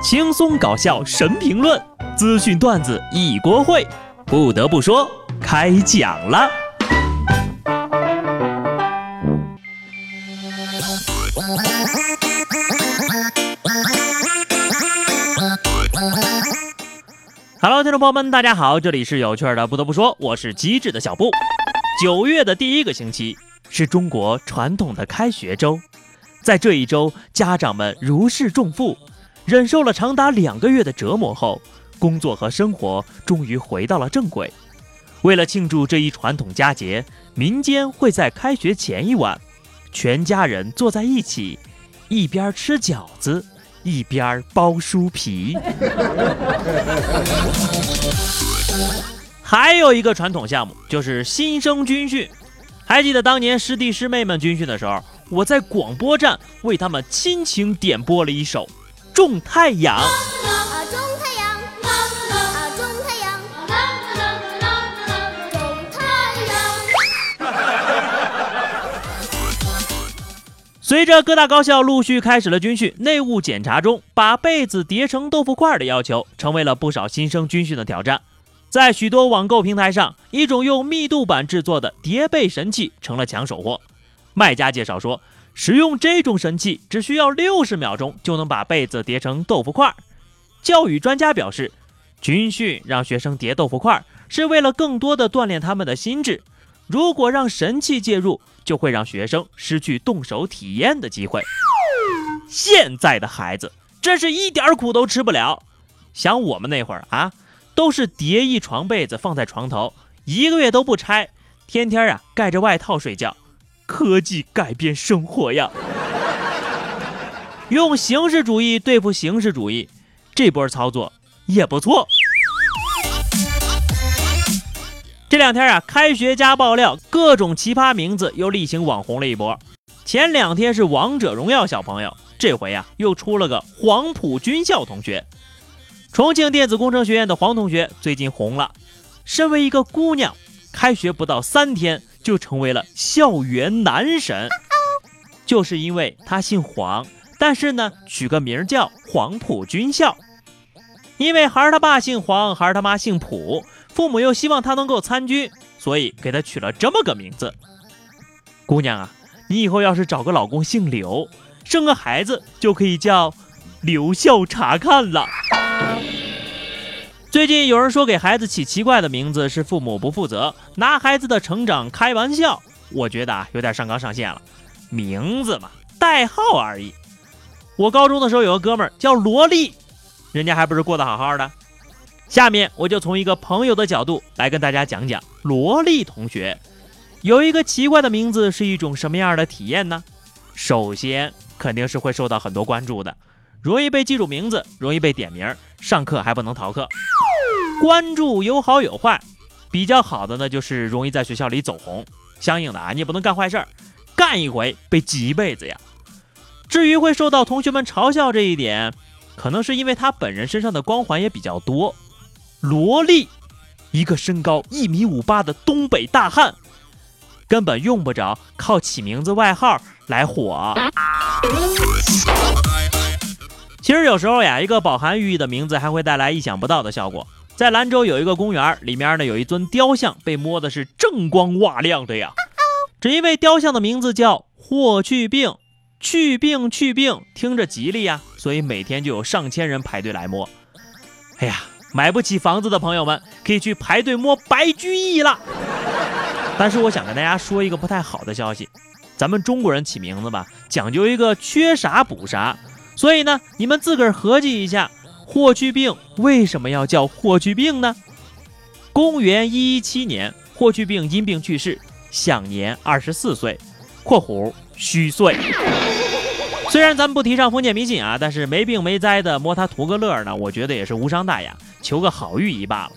轻松搞笑神评论，资讯段子一锅烩。不得不说，开讲了。Hello，听众朋友们，大家好，这里是有趣的。不得不说，我是机智的小布。九月的第一个星期是中国传统的开学周，在这一周，家长们如释重负，忍受了长达两个月的折磨后，工作和生活终于回到了正轨。为了庆祝这一传统佳节，民间会在开学前一晚，全家人坐在一起，一边吃饺子。一边剥书皮，还有一个传统项目就是新生军训。还记得当年师弟师妹们军训的时候，我在广播站为他们亲情点播了一首《种太阳》。随着各大高校陆续开始了军训，内务检查中把被子叠成豆腐块的要求，成为了不少新生军训的挑战。在许多网购平台上，一种用密度板制作的叠被神器成了抢手货。卖家介绍说，使用这种神器只需要六十秒钟就能把被子叠成豆腐块。教育专家表示，军训让学生叠豆腐块是为了更多的锻炼他们的心智。如果让神器介入，就会让学生失去动手体验的机会。现在的孩子真是一点苦都吃不了。想我们那会儿啊，都是叠一床被子放在床头，一个月都不拆，天天啊盖着外套睡觉。科技改变生活呀！用形式主义对付形式主义，这波操作也不错。这两天啊，开学家爆料，各种奇葩名字又例行网红了一波。前两天是王者荣耀小朋友，这回呀又出了个黄埔军校同学。重庆电子工程学院的黄同学最近红了，身为一个姑娘，开学不到三天就成为了校园男神，就是因为他姓黄，但是呢取个名叫黄埔军校，因为孩儿他爸姓黄，孩儿他妈姓朴。父母又希望他能够参军，所以给他取了这么个名字。姑娘啊，你以后要是找个老公姓刘，生个孩子就可以叫留校察看了。最近有人说给孩子起奇怪的名字是父母不负责，拿孩子的成长开玩笑，我觉得啊有点上纲上线了。名字嘛，代号而已。我高中的时候有个哥们儿叫萝莉，人家还不是过得好好的。下面我就从一个朋友的角度来跟大家讲讲萝莉同学有一个奇怪的名字是一种什么样的体验呢？首先肯定是会受到很多关注的，容易被记住名字，容易被点名，上课还不能逃课。关注有好有坏，比较好的呢就是容易在学校里走红，相应的啊你也不能干坏事儿，干一回被记一辈子呀。至于会受到同学们嘲笑这一点，可能是因为他本人身上的光环也比较多。萝莉，一个身高一米五八的东北大汉，根本用不着靠起名字外号来火。其实有时候呀，一个饱含寓意的名字还会带来意想不到的效果。在兰州有一个公园，里面呢有一尊雕像，被摸的是锃光瓦亮的呀。只因为雕像的名字叫霍去病，去病去病，听着吉利呀，所以每天就有上千人排队来摸。哎呀！买不起房子的朋友们可以去排队摸白居易了。但是我想跟大家说一个不太好的消息，咱们中国人起名字吧，讲究一个缺啥补啥。所以呢，你们自个儿合计一下，霍去病为什么要叫霍去病呢？公元一一七年，霍去病因病去世，享年二十四岁（括弧虚岁）。虽然咱们不提倡封建迷信啊，但是没病没灾的摸他图个乐呢，我觉得也是无伤大雅。求个好寓意罢了。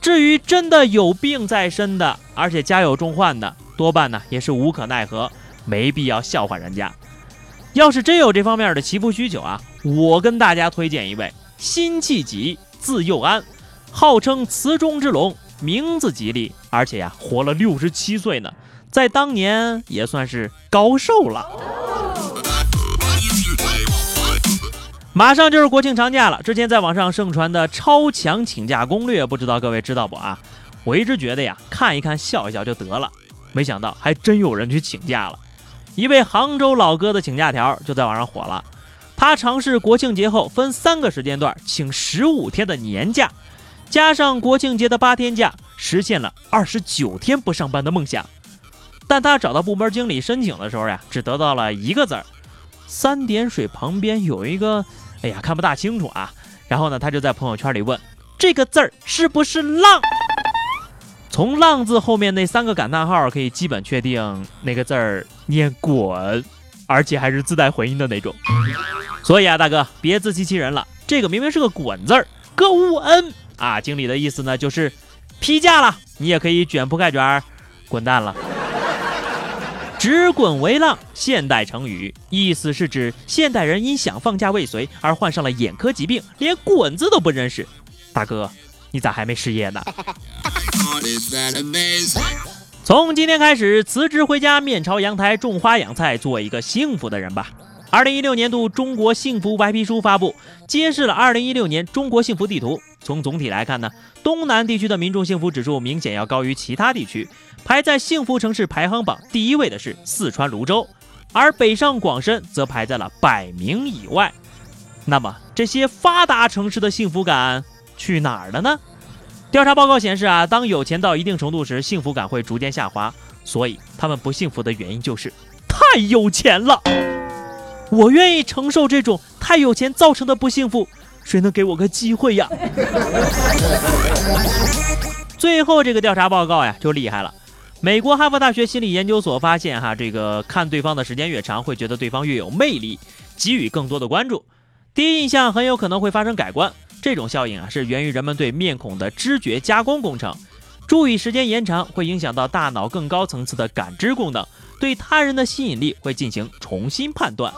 至于真的有病在身的，而且家有重患的，多半呢也是无可奈何，没必要笑话人家。要是真有这方面的祈福需求啊，我跟大家推荐一位辛弃疾，字幼安，号称词中之龙，名字吉利，而且呀活了六十七岁呢，在当年也算是高寿了。马上就是国庆长假了，之前在网上盛传的超强请假攻略，不知道各位知道不啊？我一直觉得呀，看一看笑一笑就得了，没想到还真有人去请假了。一位杭州老哥的请假条就在网上火了，他尝试国庆节后分三个时间段请十五天的年假，加上国庆节的八天假，实现了二十九天不上班的梦想。但他找到部门经理申请的时候呀，只得到了一个字儿，三点水旁边有一个。哎呀，看不大清楚啊。然后呢，他就在朋友圈里问：“这个字儿是不是浪？”从“浪”字后面那三个感叹号，可以基本确定那个字儿念“滚”，而且还是自带回音的那种。所以啊，大哥，别自欺欺人了，这个明明是个“滚”字儿，个乌恩啊。经理的意思呢，就是批假了，你也可以卷铺盖卷，滚蛋了。直滚为浪，现代成语，意思是指现代人因想放假未遂而患上了眼科疾病，连“滚”字都不认识。大哥，你咋还没失业呢？从今天开始，辞职回家，面朝阳台种花养菜，做一个幸福的人吧。二零一六年度中国幸福白皮书发布，揭示了二零一六年中国幸福地图。从总体来看呢，东南地区的民众幸福指数明显要高于其他地区，排在幸福城市排行榜第一位的是四川泸州，而北上广深则排在了百名以外。那么这些发达城市的幸福感去哪儿了呢？调查报告显示啊，当有钱到一定程度时，幸福感会逐渐下滑，所以他们不幸福的原因就是太有钱了。我愿意承受这种太有钱造成的不幸福。谁能给我个机会呀？最后这个调查报告呀就厉害了。美国哈佛大学心理研究所发现，哈，这个看对方的时间越长，会觉得对方越有魅力，给予更多的关注。第一印象很有可能会发生改观。这种效应啊是源于人们对面孔的知觉加工工程。注意时间延长会影响到大脑更高层次的感知功能，对他人的吸引力会进行重新判断。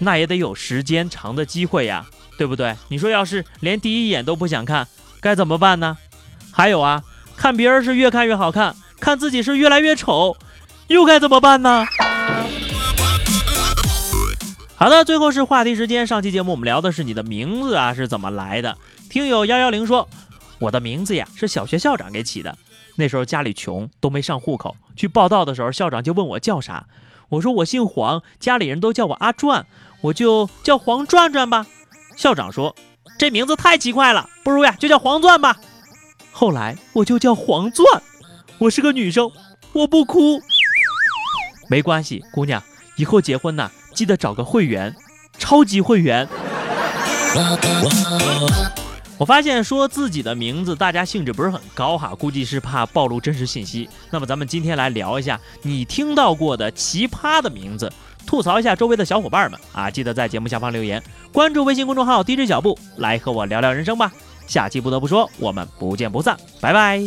那也得有时间长的机会呀。对不对？你说要是连第一眼都不想看，该怎么办呢？还有啊，看别人是越看越好看，看自己是越来越丑，又该怎么办呢？好的，最后是话题时间。上期节目我们聊的是你的名字啊是怎么来的。听友幺幺零说，我的名字呀是小学校长给起的。那时候家里穷，都没上户口，去报道的时候，校长就问我叫啥，我说我姓黄，家里人都叫我阿转，我就叫黄转转吧。校长说：“这名字太奇怪了，不如呀就叫黄钻吧。”后来我就叫黄钻。我是个女生，我不哭。没关系，姑娘，以后结婚呐，记得找个会员，超级会员。我发现说自己的名字，大家兴致不是很高哈，估计是怕暴露真实信息。那么咱们今天来聊一下你听到过的奇葩的名字。吐槽一下周围的小伙伴们啊！记得在节目下方留言，关注微信公众号 DJ 小布，来和我聊聊人生吧。下期不得不说，我们不见不散，拜拜。